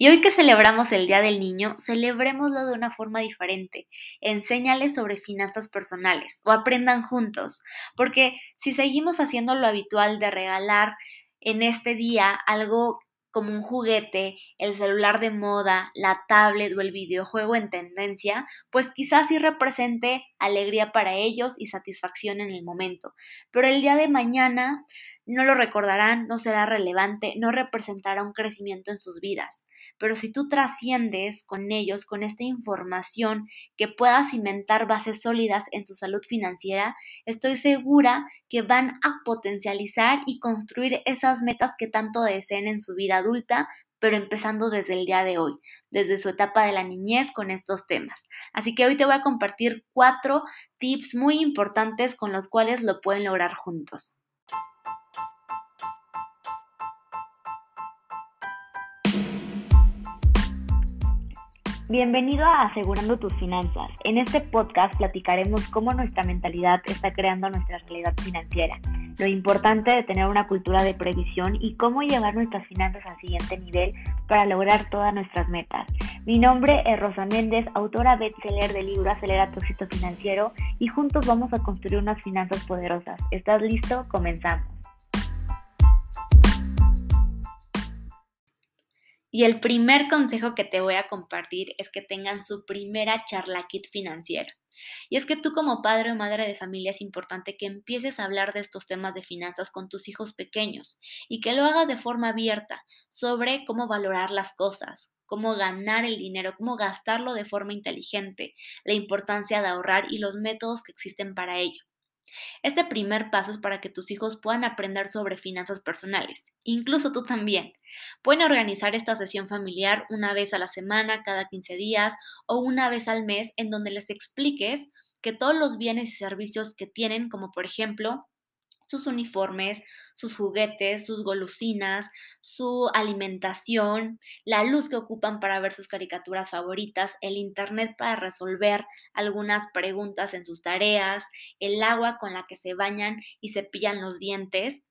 Y hoy que celebramos el Día del Niño, celebrémoslo de una forma diferente. Enséñales sobre finanzas personales o aprendan juntos, porque si seguimos haciendo lo habitual de regalar en este día algo como un juguete, el celular de moda, la tablet o el videojuego en tendencia, pues quizás sí represente alegría para ellos y satisfacción en el momento. Pero el día de mañana no lo recordarán, no será relevante, no representará un crecimiento en sus vidas. Pero si tú trasciendes con ellos, con esta información, que pueda cimentar bases sólidas en su salud financiera, estoy segura que van a potencializar y construir esas metas que tanto deseen en su vida adulta, pero empezando desde el día de hoy, desde su etapa de la niñez con estos temas. Así que hoy te voy a compartir cuatro tips muy importantes con los cuales lo pueden lograr juntos. Bienvenido a Asegurando tus finanzas. En este podcast platicaremos cómo nuestra mentalidad está creando nuestra realidad financiera, lo importante de tener una cultura de previsión y cómo llevar nuestras finanzas al siguiente nivel para lograr todas nuestras metas. Mi nombre es Rosa Méndez, autora bestseller del libro Acelera tu éxito financiero y juntos vamos a construir unas finanzas poderosas. ¿Estás listo? Comenzamos. Y el primer consejo que te voy a compartir es que tengan su primera charla kit financiero. Y es que tú como padre o madre de familia es importante que empieces a hablar de estos temas de finanzas con tus hijos pequeños y que lo hagas de forma abierta sobre cómo valorar las cosas, cómo ganar el dinero, cómo gastarlo de forma inteligente, la importancia de ahorrar y los métodos que existen para ello. Este primer paso es para que tus hijos puedan aprender sobre finanzas personales, incluso tú también. Pueden organizar esta sesión familiar una vez a la semana, cada 15 días o una vez al mes en donde les expliques que todos los bienes y servicios que tienen, como por ejemplo sus uniformes, sus juguetes, sus golosinas, su alimentación, la luz que ocupan para ver sus caricaturas favoritas, el internet para resolver algunas preguntas en sus tareas, el agua con la que se bañan y cepillan los dientes,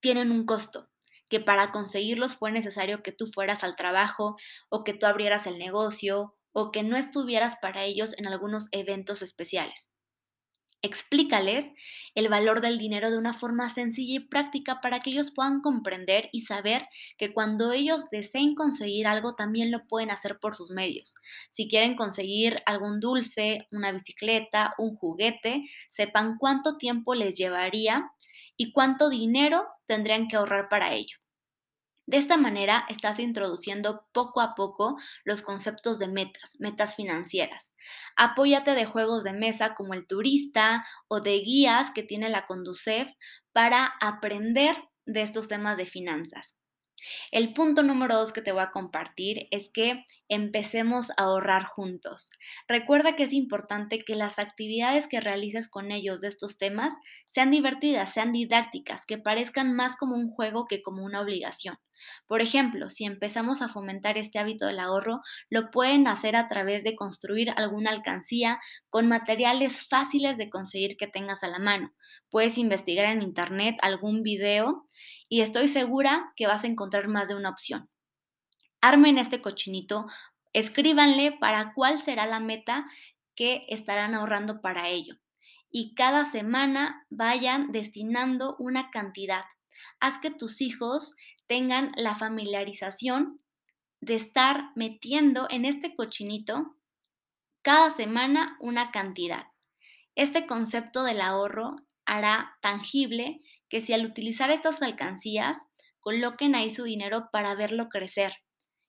tienen un costo que para conseguirlos fue necesario que tú fueras al trabajo o que tú abrieras el negocio o que no estuvieras para ellos en algunos eventos especiales. Explícales el valor del dinero de una forma sencilla y práctica para que ellos puedan comprender y saber que cuando ellos deseen conseguir algo también lo pueden hacer por sus medios. Si quieren conseguir algún dulce, una bicicleta, un juguete, sepan cuánto tiempo les llevaría y cuánto dinero tendrían que ahorrar para ello. De esta manera estás introduciendo poco a poco los conceptos de metas, metas financieras. Apóyate de juegos de mesa como el turista o de guías que tiene la Conducef para aprender de estos temas de finanzas. El punto número dos que te voy a compartir es que empecemos a ahorrar juntos. Recuerda que es importante que las actividades que realices con ellos de estos temas sean divertidas, sean didácticas, que parezcan más como un juego que como una obligación. Por ejemplo, si empezamos a fomentar este hábito del ahorro, lo pueden hacer a través de construir alguna alcancía con materiales fáciles de conseguir que tengas a la mano. Puedes investigar en internet algún video y estoy segura que vas a encontrar más de una opción. Armen este cochinito, escríbanle para cuál será la meta que estarán ahorrando para ello. Y cada semana vayan destinando una cantidad. Haz que tus hijos tengan la familiarización de estar metiendo en este cochinito cada semana una cantidad. Este concepto del ahorro hará tangible que si al utilizar estas alcancías, coloquen ahí su dinero para verlo crecer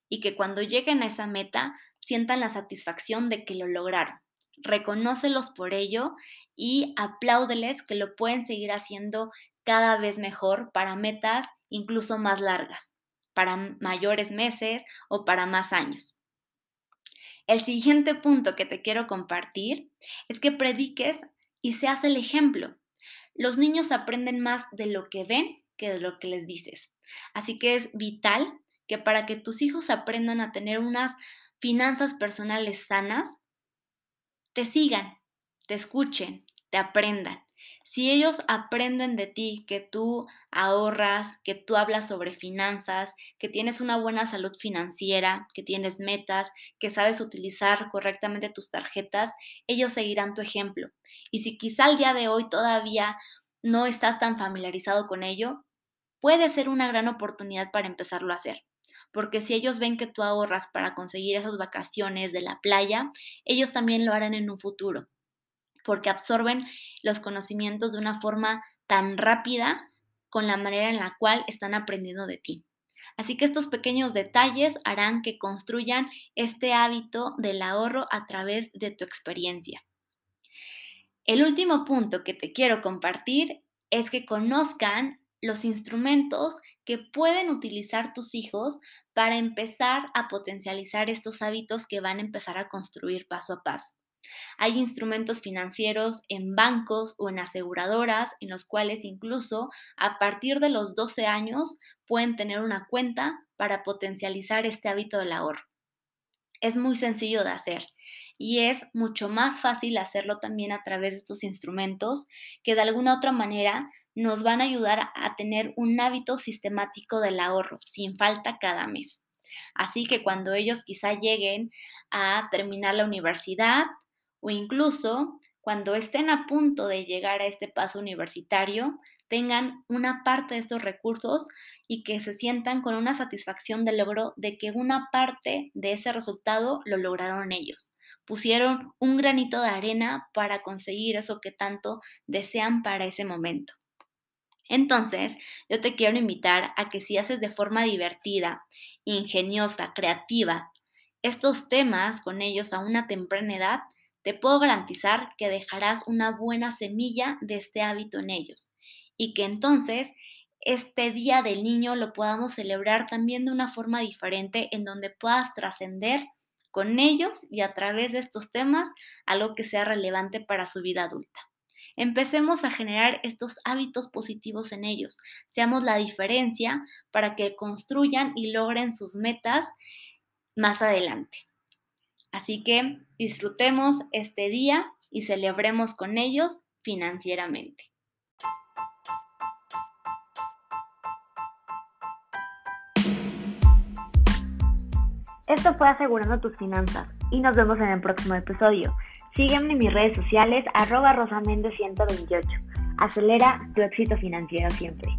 y que cuando lleguen a esa meta sientan la satisfacción de que lo lograron. Reconócelos por ello y apláudeles que lo pueden seguir haciendo cada vez mejor para metas incluso más largas, para mayores meses o para más años. El siguiente punto que te quiero compartir es que prediques y seas el ejemplo. Los niños aprenden más de lo que ven que de lo que les dices. Así que es vital que para que tus hijos aprendan a tener unas finanzas personales sanas, te sigan, te escuchen, te aprendan. Si ellos aprenden de ti que tú ahorras, que tú hablas sobre finanzas, que tienes una buena salud financiera, que tienes metas, que sabes utilizar correctamente tus tarjetas, ellos seguirán tu ejemplo. Y si quizá al día de hoy todavía no estás tan familiarizado con ello, puede ser una gran oportunidad para empezarlo a hacer. Porque si ellos ven que tú ahorras para conseguir esas vacaciones de la playa, ellos también lo harán en un futuro porque absorben los conocimientos de una forma tan rápida con la manera en la cual están aprendiendo de ti. Así que estos pequeños detalles harán que construyan este hábito del ahorro a través de tu experiencia. El último punto que te quiero compartir es que conozcan los instrumentos que pueden utilizar tus hijos para empezar a potencializar estos hábitos que van a empezar a construir paso a paso. Hay instrumentos financieros en bancos o en aseguradoras en los cuales incluso a partir de los 12 años pueden tener una cuenta para potencializar este hábito del ahorro. Es muy sencillo de hacer y es mucho más fácil hacerlo también a través de estos instrumentos que de alguna otra manera nos van a ayudar a tener un hábito sistemático del ahorro sin falta cada mes. Así que cuando ellos quizá lleguen a terminar la universidad o incluso cuando estén a punto de llegar a este paso universitario, tengan una parte de estos recursos y que se sientan con una satisfacción de logro de que una parte de ese resultado lo lograron ellos. Pusieron un granito de arena para conseguir eso que tanto desean para ese momento. Entonces, yo te quiero invitar a que si haces de forma divertida, ingeniosa, creativa, estos temas con ellos a una temprana edad, te puedo garantizar que dejarás una buena semilla de este hábito en ellos y que entonces este día del niño lo podamos celebrar también de una forma diferente en donde puedas trascender con ellos y a través de estos temas algo que sea relevante para su vida adulta. Empecemos a generar estos hábitos positivos en ellos, seamos la diferencia para que construyan y logren sus metas más adelante. Así que disfrutemos este día y celebremos con ellos financieramente. Esto fue Asegurando tus Finanzas y nos vemos en el próximo episodio. Sígueme en mis redes sociales arroba rosamende128. Acelera tu éxito financiero siempre.